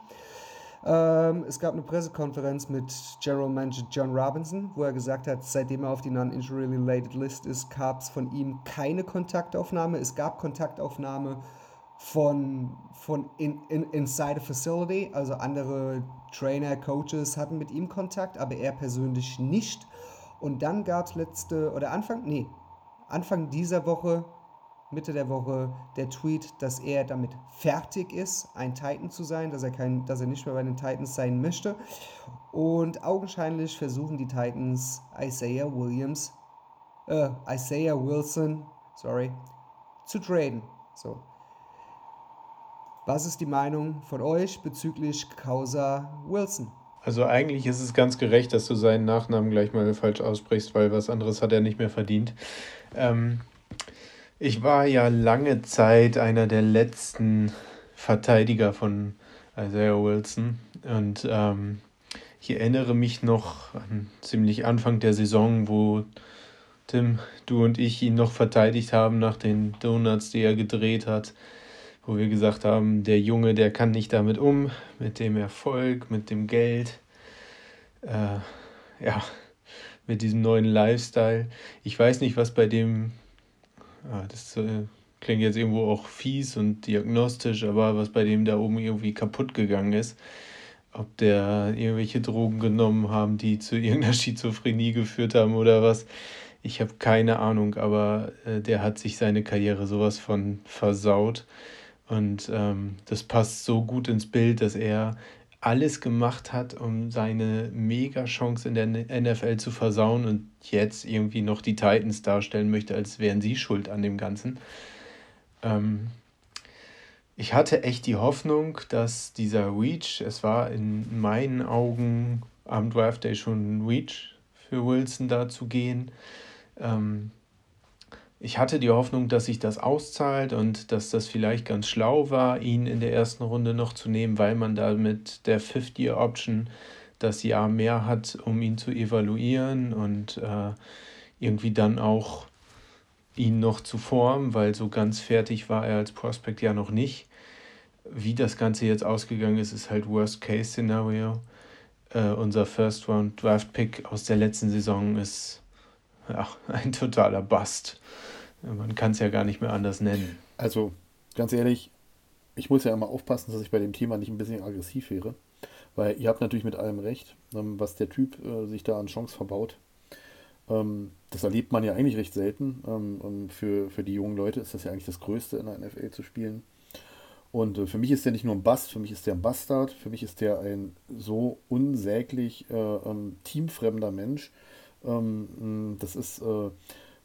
Speaker 4: Ähm, es gab eine Pressekonferenz mit General Manager John Robinson, wo er gesagt hat, seitdem er auf die Non-Injury-Related List ist, gab es von ihm keine Kontaktaufnahme. Es gab Kontaktaufnahme von, von in, in, inside a facility, also andere Trainer, Coaches hatten mit ihm Kontakt, aber er persönlich nicht. Und dann gab es letzte, oder Anfang, nee, Anfang dieser Woche Mitte der Woche der Tweet, dass er damit fertig ist, ein Titan zu sein, dass er, kein, dass er nicht mehr bei den Titans sein möchte. Und augenscheinlich versuchen die Titans Isaiah Williams, äh, Isaiah Wilson, sorry, zu traden. So. Was ist die Meinung von euch bezüglich Causa Wilson?
Speaker 6: Also eigentlich ist es ganz gerecht, dass du seinen Nachnamen gleich mal falsch aussprichst, weil was anderes hat er nicht mehr verdient. Ähm, ich war ja lange Zeit einer der letzten Verteidiger von Isaiah Wilson und ähm, ich erinnere mich noch an ziemlich Anfang der Saison, wo Tim, du und ich ihn noch verteidigt haben nach den Donuts, die er gedreht hat, wo wir gesagt haben, der Junge, der kann nicht damit um, mit dem Erfolg, mit dem Geld, äh, ja, mit diesem neuen Lifestyle. Ich weiß nicht, was bei dem das äh, klingt jetzt irgendwo auch fies und diagnostisch, aber was bei dem da oben irgendwie kaputt gegangen ist, ob der irgendwelche Drogen genommen haben, die zu irgendeiner Schizophrenie geführt haben oder was, ich habe keine Ahnung, aber äh, der hat sich seine Karriere sowas von versaut. Und ähm, das passt so gut ins Bild, dass er alles gemacht hat, um seine Mega-Chance in der NFL zu versauen und jetzt irgendwie noch die Titans darstellen möchte, als wären sie schuld an dem Ganzen. Ähm, ich hatte echt die Hoffnung, dass dieser Reach, es war in meinen Augen am Draft Day schon ein Reach für Wilson da zu gehen. Ähm, ich hatte die Hoffnung, dass sich das auszahlt und dass das vielleicht ganz schlau war, ihn in der ersten Runde noch zu nehmen, weil man da mit der Fifth-Year-Option das Jahr mehr hat, um ihn zu evaluieren und äh, irgendwie dann auch ihn noch zu formen, weil so ganz fertig war er als Prospect ja noch nicht. Wie das Ganze jetzt ausgegangen ist, ist halt Worst-Case-Szenario. Äh, unser First-Round-Draft-Pick aus der letzten Saison ist ja, ein totaler Bust. Man kann es ja gar nicht mehr anders nennen.
Speaker 5: Also, ganz ehrlich, ich muss ja immer aufpassen, dass ich bei dem Thema nicht ein bisschen aggressiv wäre. Weil ihr habt natürlich mit allem recht, ähm, was der Typ äh, sich da an Chance verbaut. Ähm, das erlebt man ja eigentlich recht selten. Ähm, für, für die jungen Leute ist das ja eigentlich das Größte in der NFL zu spielen. Und äh, für mich ist der nicht nur ein Bast, für mich ist der ein Bastard, für mich ist der ein so unsäglich äh, teamfremder Mensch. das ist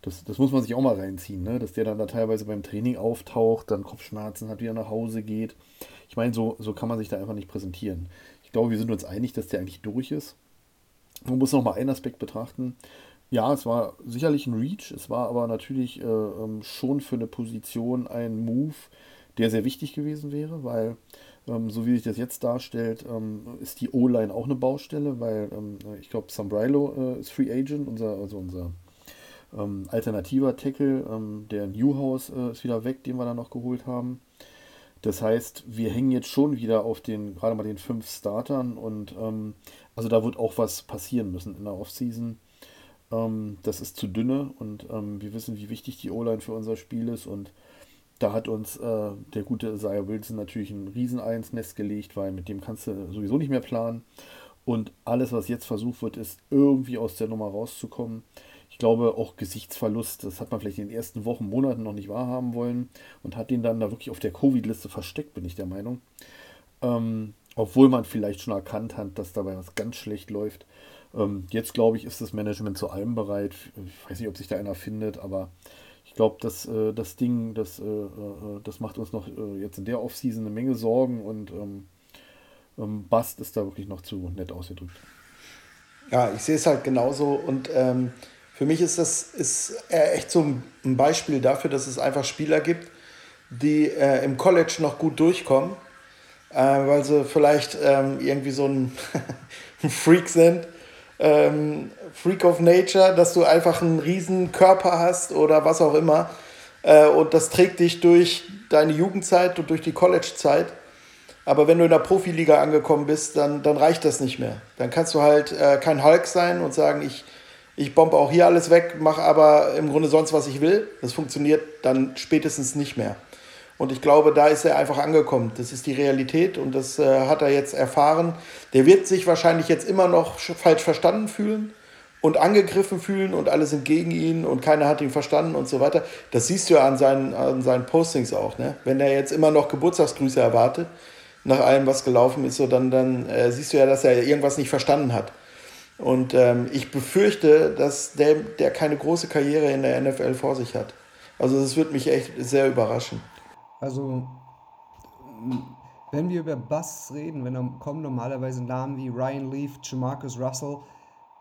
Speaker 5: das, das muss man sich auch mal reinziehen, ne? dass der dann da teilweise beim Training auftaucht, dann Kopfschmerzen hat, wieder nach Hause geht. Ich meine, so, so kann man sich da einfach nicht präsentieren. Ich glaube, wir sind uns einig, dass der eigentlich durch ist. Man muss noch mal einen Aspekt betrachten. Ja, es war sicherlich ein Reach, es war aber natürlich äh, ähm, schon für eine Position ein Move, der sehr wichtig gewesen wäre, weil Ähm, so wie sich das jetzt darstellt, ähm, ist die O-Line auch eine Baustelle, weil ähm, ich glaube, Sambrilo äh, ist Free Agent, unser, also unser ähm, alternativer Tackle. Ähm, der Newhouse äh, ist wieder weg, den wir da noch geholt haben. Das heißt, wir hängen jetzt schon wieder auf den, gerade mal den fünf Startern und ähm, also da wird auch was passieren müssen in der Offseason. Ähm, das ist zu dünne und ähm, wir wissen, wie wichtig die O-Line für unser Spiel ist und da hat uns äh, der gute Isaiah Wilson natürlich ein Riesen-Ei ins Nest gelegt, weil mit dem kannst du sowieso nicht mehr planen. Und alles, was jetzt versucht wird, ist irgendwie aus der Nummer rauszukommen. Ich glaube, auch Gesichtsverlust, das hat man vielleicht in den ersten Wochen, Monaten noch nicht wahrhaben wollen und hat den dann da wirklich auf der Covid-Liste versteckt, bin ich der Meinung. Ähm, obwohl man vielleicht schon erkannt hat, dass dabei was ganz schlecht läuft. Ähm, jetzt, glaube ich, ist das Management zu allem bereit. Ich weiß nicht, ob sich da einer findet, aber ich glaube, dass äh, das Ding, das, äh, äh, das macht uns noch äh, jetzt in der Offseason eine Menge Sorgen und ähm, ähm, Bast ist da wirklich noch zu nett ausgedrückt.
Speaker 7: Ja, ich sehe es halt genauso und ähm, für mich ist das ist echt so ein Beispiel dafür, dass es einfach Spieler gibt, die äh, im College noch gut durchkommen, äh, weil sie vielleicht ähm, irgendwie so ein, ein Freak sind ähm, Freak of Nature, dass du einfach einen riesen Körper hast oder was auch immer. Äh, und das trägt dich durch deine Jugendzeit und durch die Collegezeit. Aber wenn du in der Profiliga angekommen bist, dann, dann reicht das nicht mehr. Dann kannst du halt äh, kein Hulk sein und sagen, ich, ich bombe auch hier alles weg, mache aber im Grunde sonst, was ich will. Das funktioniert dann spätestens nicht mehr. Und ich glaube, da ist er einfach angekommen. Das ist die Realität und das äh, hat er jetzt erfahren. Der wird sich wahrscheinlich jetzt immer noch falsch verstanden fühlen und angegriffen fühlen und alle sind gegen ihn und keiner hat ihn verstanden und so weiter. Das siehst du ja an seinen, an seinen Postings auch. Ne? Wenn er jetzt immer noch Geburtstagsgrüße erwartet, nach allem, was gelaufen ist, so dann, dann äh, siehst du ja, dass er irgendwas nicht verstanden hat. Und ähm, ich befürchte, dass der, der keine große Karriere in der NFL vor sich hat. Also das wird mich echt sehr überraschen.
Speaker 4: Also, wenn wir über Bass reden, wenn dann kommen normalerweise Namen wie Ryan Leaf, Jamarcus Russell,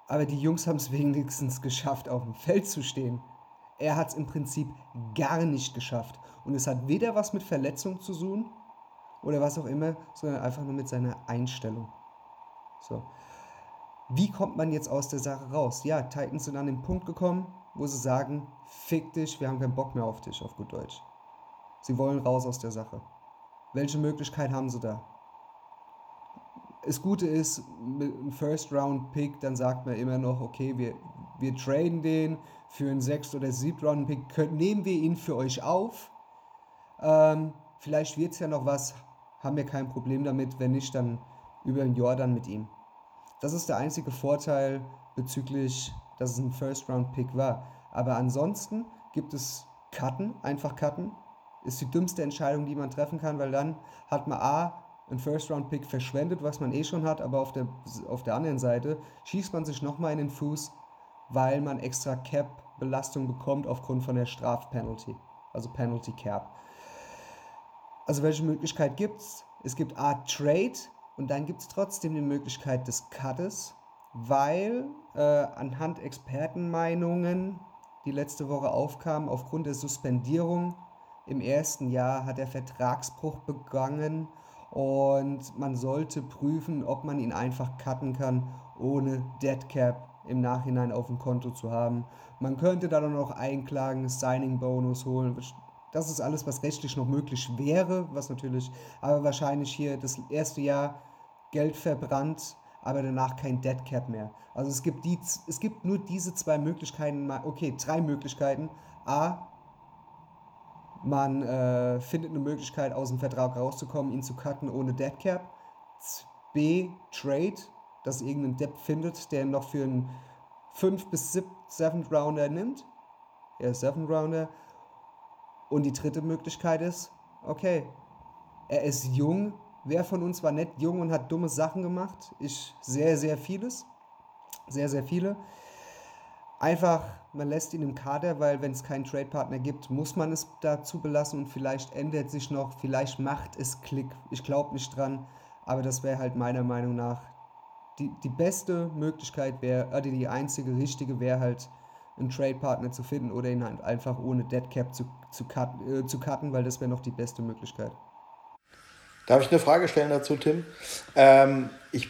Speaker 4: aber die Jungs haben es wenigstens geschafft, auf dem Feld zu stehen. Er hat es im Prinzip gar nicht geschafft. Und es hat weder was mit Verletzung zu tun oder was auch immer, sondern einfach nur mit seiner Einstellung. So. Wie kommt man jetzt aus der Sache raus? Ja, Titans sind an den Punkt gekommen, wo sie sagen, fick dich, wir haben keinen Bock mehr auf dich, auf gut Deutsch. Sie wollen raus aus der Sache. Welche Möglichkeit haben sie da? Das Gute ist, mit einem First-Round-Pick, dann sagt man immer noch, okay, wir, wir traden den für einen Sechst- oder Siebt-Round-Pick, nehmen wir ihn für euch auf. Ähm, vielleicht wird es ja noch was, haben wir kein Problem damit, wenn nicht, dann über ein Jahr dann mit ihm. Das ist der einzige Vorteil bezüglich, dass es ein First-Round-Pick war. Aber ansonsten gibt es Cutten, einfach Cutten ist die dümmste Entscheidung, die man treffen kann, weil dann hat man A, einen First-Round-Pick verschwendet, was man eh schon hat, aber auf der, auf der anderen Seite schießt man sich nochmal in den Fuß, weil man extra Cap-Belastung bekommt aufgrund von der Strafpenalty, also Penalty Cap. Also welche Möglichkeit gibt es? Es gibt A, Trade und dann gibt es trotzdem die Möglichkeit des Cuttes, weil äh, anhand Expertenmeinungen, die letzte Woche aufkamen, aufgrund der Suspendierung im ersten Jahr hat er Vertragsbruch begangen und man sollte prüfen, ob man ihn einfach cutten kann, ohne Deadcap im Nachhinein auf dem Konto zu haben. Man könnte dann auch noch einklagen, Signing-Bonus holen. Das ist alles, was rechtlich noch möglich wäre, was natürlich, aber wahrscheinlich hier das erste Jahr Geld verbrannt, aber danach kein Deadcap mehr. Also es gibt, die, es gibt nur diese zwei Möglichkeiten, okay, drei Möglichkeiten. A, man äh, findet eine Möglichkeit, aus dem Vertrag rauszukommen, ihn zu cutten ohne Deadcap. B, Trade, dass irgendein Depp findet, der noch für einen 5 bis 7 Rounder nimmt. Ist 7 Rounder. Und die dritte Möglichkeit ist, okay, er ist jung. Wer von uns war nicht jung und hat dumme Sachen gemacht? Ich sehr, sehr vieles. Sehr, sehr viele. Einfach, man lässt ihn im Kader, weil wenn es keinen Trade-Partner gibt, muss man es dazu belassen und vielleicht ändert sich noch, vielleicht macht es Klick. Ich glaube nicht dran, aber das wäre halt meiner Meinung nach die, die beste Möglichkeit, wäre, äh, die einzige richtige wäre halt, einen Trade-Partner zu finden oder ihn halt einfach ohne Deadcap zu, zu, cut, äh, zu cutten, weil das wäre noch die beste Möglichkeit.
Speaker 7: Darf ich eine Frage stellen dazu, Tim? Ähm, ich,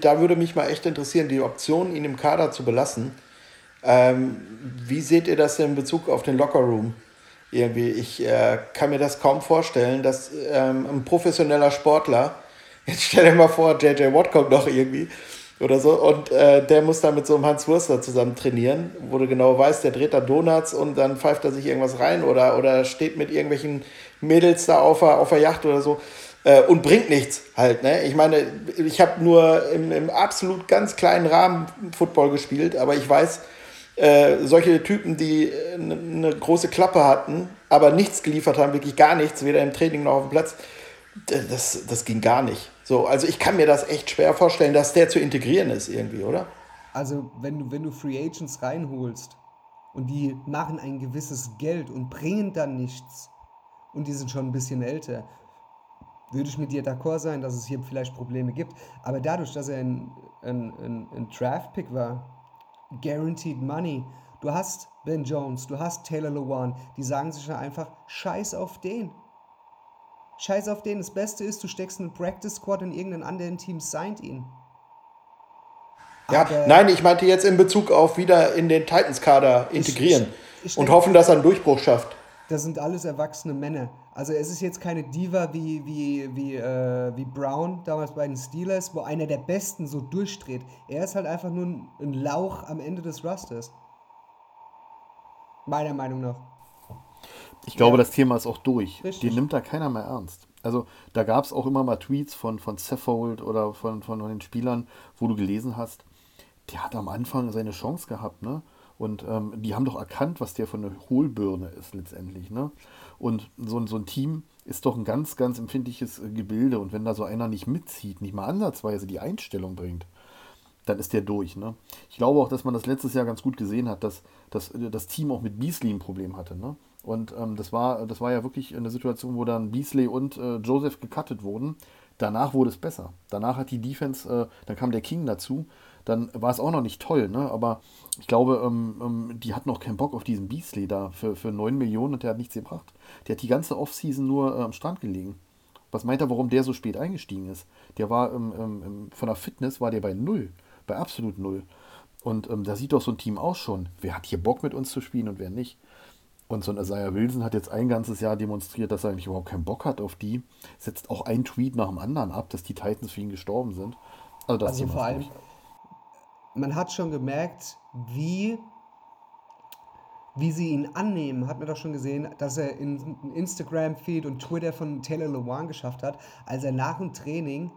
Speaker 7: da würde mich mal echt interessieren, die Option, ihn im Kader zu belassen. Ähm, wie seht ihr das in Bezug auf den Lockerroom? Irgendwie, ich äh, kann mir das kaum vorstellen, dass ähm, ein professioneller Sportler, jetzt stell dir mal vor, JJ Watt kommt noch irgendwie oder so und äh, der muss dann mit so einem Hans Wurster zusammen trainieren, wo du genau weißt, der dreht da Donuts und dann pfeift er sich irgendwas rein oder, oder steht mit irgendwelchen Mädels da auf der, auf der Yacht oder so äh, und bringt nichts halt. Ne? Ich meine, ich habe nur im, im absolut ganz kleinen Rahmen Football gespielt, aber ich weiß, äh, solche Typen, die eine ne große Klappe hatten, aber nichts geliefert haben, wirklich gar nichts, weder im Training noch auf dem Platz, das, das ging gar nicht. So, also ich kann mir das echt schwer vorstellen, dass der zu integrieren ist irgendwie, oder?
Speaker 4: Also wenn du, wenn du Free Agents reinholst und die machen ein gewisses Geld und bringen dann nichts und die sind schon ein bisschen älter, würde ich mit dir d'accord sein, dass es hier vielleicht Probleme gibt. Aber dadurch, dass er ein, ein, ein, ein Draft-Pick war, Guaranteed Money. Du hast Ben Jones, du hast Taylor Lewan, die sagen sich dann einfach, scheiß auf den. Scheiß auf den. Das Beste ist, du steckst einen Practice Squad in irgendeinem anderen Team, signed ihn.
Speaker 7: Ja, Aber nein, ich meinte jetzt in Bezug auf wieder in den Titans-Kader integrieren ich, ich, ich und hoffen, dass er einen Durchbruch schafft.
Speaker 4: Das sind alles erwachsene Männer. Also es ist jetzt keine Diva wie, wie, wie, äh, wie Brown damals bei den Steelers, wo einer der Besten so durchdreht. Er ist halt einfach nur ein Lauch am Ende des Rusters. Meiner Meinung nach.
Speaker 5: Ich glaube, ja. das Thema ist auch durch. Richtig. Den nimmt da keiner mehr ernst. Also da gab es auch immer mal Tweets von, von Seffold oder von, von den Spielern, wo du gelesen hast, der hat am Anfang seine Chance gehabt, ne? Und ähm, die haben doch erkannt, was der für eine Hohlbirne ist letztendlich. Ne? Und so, so ein Team ist doch ein ganz, ganz empfindliches äh, Gebilde. Und wenn da so einer nicht mitzieht, nicht mal ansatzweise die Einstellung bringt, dann ist der durch. Ne? Ich glaube auch, dass man das letztes Jahr ganz gut gesehen hat, dass, dass äh, das Team auch mit Beasley ein Problem hatte. Ne? Und ähm, das, war, das war ja wirklich eine Situation, wo dann Beasley und äh, Joseph gecuttet wurden. Danach wurde es besser. Danach hat die Defense, äh, dann kam der King dazu dann war es auch noch nicht toll, ne? Aber ich glaube, ähm, ähm, die hatten auch keinen Bock auf diesen Beasley da für, für 9 Millionen und der hat nichts gebracht. Der hat die ganze Offseason nur äh, am Strand gelegen. Was meint er, warum der so spät eingestiegen ist? Der war ähm, ähm, von der Fitness war der bei null, bei absolut null. Und ähm, da sieht doch so ein Team auch schon, wer hat hier Bock mit uns zu spielen und wer nicht. Und so ein Isaiah Wilson hat jetzt ein ganzes Jahr demonstriert, dass er eigentlich überhaupt keinen Bock hat auf die. Setzt auch ein Tweet nach dem anderen ab, dass die Titans für ihn gestorben sind.
Speaker 4: Also, das also vor allem, man hat schon gemerkt, wie, wie sie ihn annehmen. Hat man doch schon gesehen, dass er in Instagram-Feed und Twitter von Taylor Lewan geschafft hat, als er nach dem Training,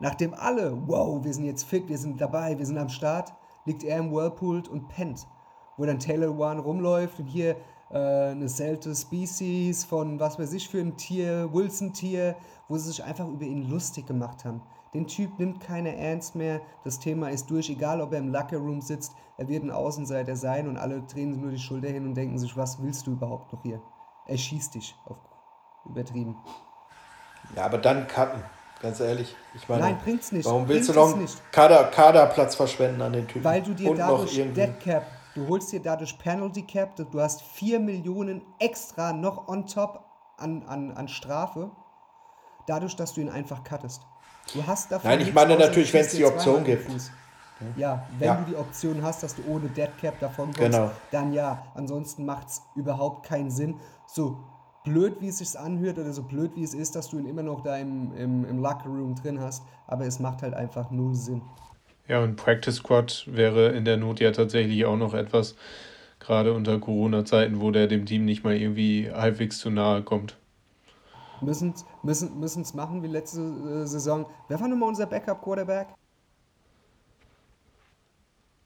Speaker 4: nachdem alle, wow, wir sind jetzt fit, wir sind dabei, wir sind am Start, liegt er im Whirlpool und pennt. Wo dann Taylor Lewan rumläuft und hier eine seltene Species von was weiß ich für ein Tier, Wilson-Tier, wo sie sich einfach über ihn lustig gemacht haben. Den Typ nimmt keiner ernst mehr. Das Thema ist durch, egal ob er im Locker Room sitzt. Er wird ein Außenseiter sein und alle drehen nur die Schulter hin und denken sich, was willst du überhaupt noch hier? Er schießt dich auf übertrieben.
Speaker 7: Ja, aber dann cutten, ganz ehrlich. Ich meine,
Speaker 4: Nein, bringt's nicht.
Speaker 7: Warum willst bringt's du noch einen Kader, Kaderplatz verschwenden an den Typen?
Speaker 4: Weil du dir und dadurch Dead Cap, du holst dir dadurch Penalty Cap, du hast 4 Millionen extra noch on top an, an, an Strafe, dadurch, dass du ihn einfach cuttest. Du hast
Speaker 7: davon Nein, ich meine natürlich, wenn es die Option gibt.
Speaker 4: Ja, wenn ja. du die Option hast, dass du ohne Deadcap davon kommst, genau. dann ja. Ansonsten macht es überhaupt keinen Sinn. So blöd, wie es sich anhört oder so blöd, wie es ist, dass du ihn immer noch da im, im, im Locker Room drin hast, aber es macht halt einfach null Sinn.
Speaker 6: Ja, und Practice Squad wäre in der Not ja tatsächlich auch noch etwas, gerade unter Corona-Zeiten, wo der dem Team nicht mal irgendwie halbwegs zu nahe kommt
Speaker 4: müssen es müssen, müssen's machen wie letzte äh, Saison. Wer war nun mal unser Backup-Quarterback?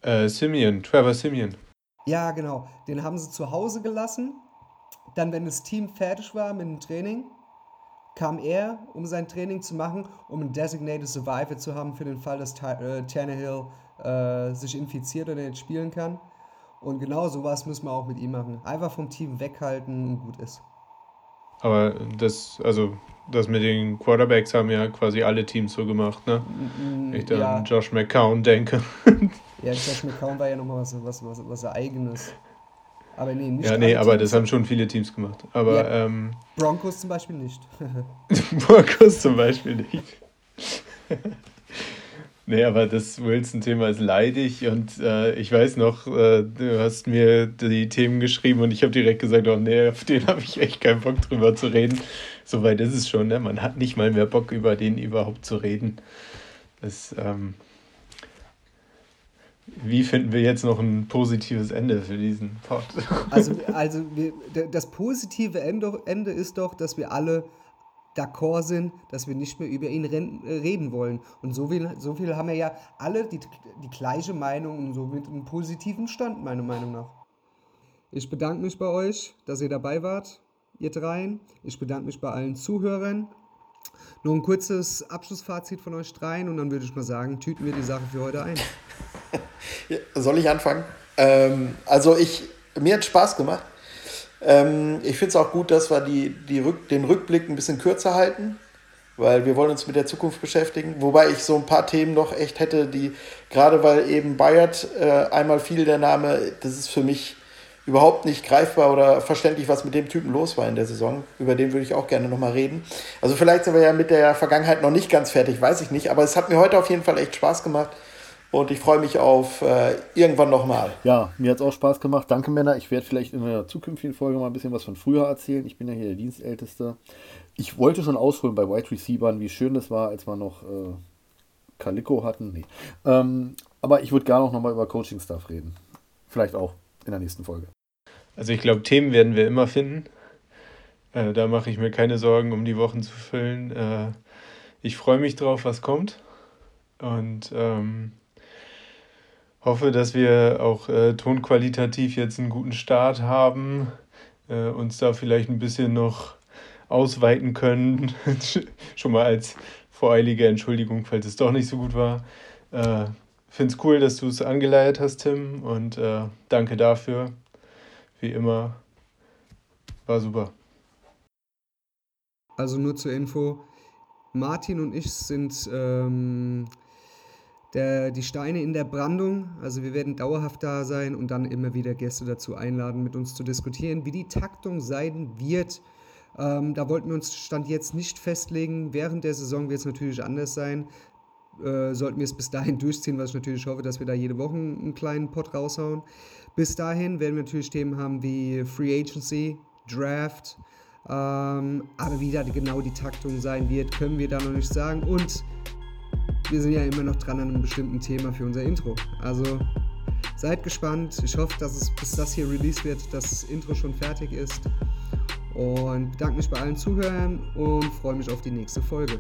Speaker 6: Äh, Simeon, Trevor Simeon.
Speaker 4: Ja, genau. Den haben sie zu Hause gelassen. Dann, wenn das Team fertig war mit dem Training, kam er, um sein Training zu machen, um einen Designated Survivor zu haben für den Fall, dass äh, Tannehill äh, sich infiziert oder nicht spielen kann. Und genau sowas müssen wir auch mit ihm machen. Einfach vom Team weghalten und gut ist.
Speaker 6: Aber das, also das mit den Quarterbacks haben ja quasi alle Teams so gemacht, ne? Wenn ich dann ja. an Josh McCown denke.
Speaker 4: ja, Josh McCown war ja nochmal was, was, was, was Eigenes. Aber nee, nicht
Speaker 6: Ja, nee, aber
Speaker 4: Teams.
Speaker 6: das haben schon viele Teams gemacht. Aber
Speaker 4: Ja.
Speaker 6: ähm,
Speaker 4: Broncos zum Beispiel nicht.
Speaker 6: Broncos zum Beispiel nicht. nee, aber das Wilson-Thema ist leidig und äh, ich weiß noch, äh, du hast mir die Themen geschrieben und ich habe direkt gesagt, oh nee, auf den habe ich echt keinen Bock drüber zu reden. Soweit ist es schon, ne? Man hat nicht mal mehr Bock, über den überhaupt zu reden. Das, ähm, wie finden wir jetzt noch ein positives Ende für diesen Pod?
Speaker 4: Also, also wir, das positive Ende, ist doch, dass wir alle d'accord sind, dass wir nicht mehr über ihn äh, reden wollen. Und so viel, so viel haben wir ja alle die, die gleiche Meinung und somit einen positiven Stand, meiner Meinung nach. Ich bedanke mich bei euch, dass ihr dabei wart, ihr dreien. Ich bedanke mich bei allen Zuhörern. Noch ein kurzes Abschlussfazit von euch dreien und dann würde ich mal sagen, tüten wir die Sache für heute ein.
Speaker 7: Soll ich anfangen? Ähm, also ich, mir hat Spaß gemacht. Ähm, ich finde es auch gut, dass wir die, die Rück, den Rückblick ein bisschen kürzer halten, weil wir wollen uns mit der Zukunft beschäftigen. Wobei ich so ein paar Themen noch echt hätte, die, gerade weil eben Bayard äh, einmal fiel der Name, das ist für mich überhaupt nicht greifbar oder verständlich, was mit dem Typen los war in der Saison. Über den würde ich auch gerne nochmal reden. Also vielleicht sind wir ja mit der Vergangenheit noch nicht ganz fertig, weiß ich nicht. Aber es hat mir heute auf jeden Fall echt Spaß gemacht. Und ich freue mich auf äh, irgendwann nochmal.
Speaker 5: Ja, mir hat es auch Spaß gemacht. Danke, Männer. Ich werde vielleicht in einer zukünftigen Folge mal ein bisschen was von früher erzählen. Ich bin ja hier der Dienstälteste. Ich wollte schon ausholen bei Wide Receivern, wie schön das war, als wir noch äh, Calico hatten. Nee. Ähm, aber ich würde gerne auch nochmal über Coaching-Stuff reden. Vielleicht auch in der nächsten Folge.
Speaker 6: Also ich glaube, Themen werden wir immer finden. Äh, da mache ich mir keine Sorgen, um die Wochen zu füllen. Äh, ich freue mich drauf, was kommt. Und ähm, hoffe, dass wir auch äh, tonqualitativ jetzt einen guten Start haben, äh, uns da vielleicht ein bisschen noch ausweiten können. Schon mal als voreilige Entschuldigung, falls es doch nicht so gut war. Äh, Finde es cool, dass du es angeleiert hast, Tim, und äh, danke dafür. Wie immer, war super.
Speaker 4: Also nur zur Info, Martin und ich sind ähm, der, die Steine in der Brandung. Also wir werden dauerhaft da sein und dann immer wieder Gäste dazu einladen, mit uns zu diskutieren, wie die Taktung sein wird. Ähm, da wollten wir uns Stand jetzt nicht festlegen. Während der Saison wird es natürlich anders sein. Äh, sollten wir es bis dahin durchziehen, was ich natürlich hoffe, dass wir da jede Woche einen kleinen Pot raushauen. Bis dahin werden wir natürlich Themen haben wie Free Agency, Draft, ähm, aber wie da genau die Taktung sein wird, können wir da noch nicht sagen. Und wir sind ja immer noch dran an einem bestimmten Thema für unser Intro. Also seid gespannt. Ich hoffe, dass es bis das hier released wird, das Intro schon fertig ist. Und bedanke mich bei allen Zuhörern und freue mich auf die nächste Folge.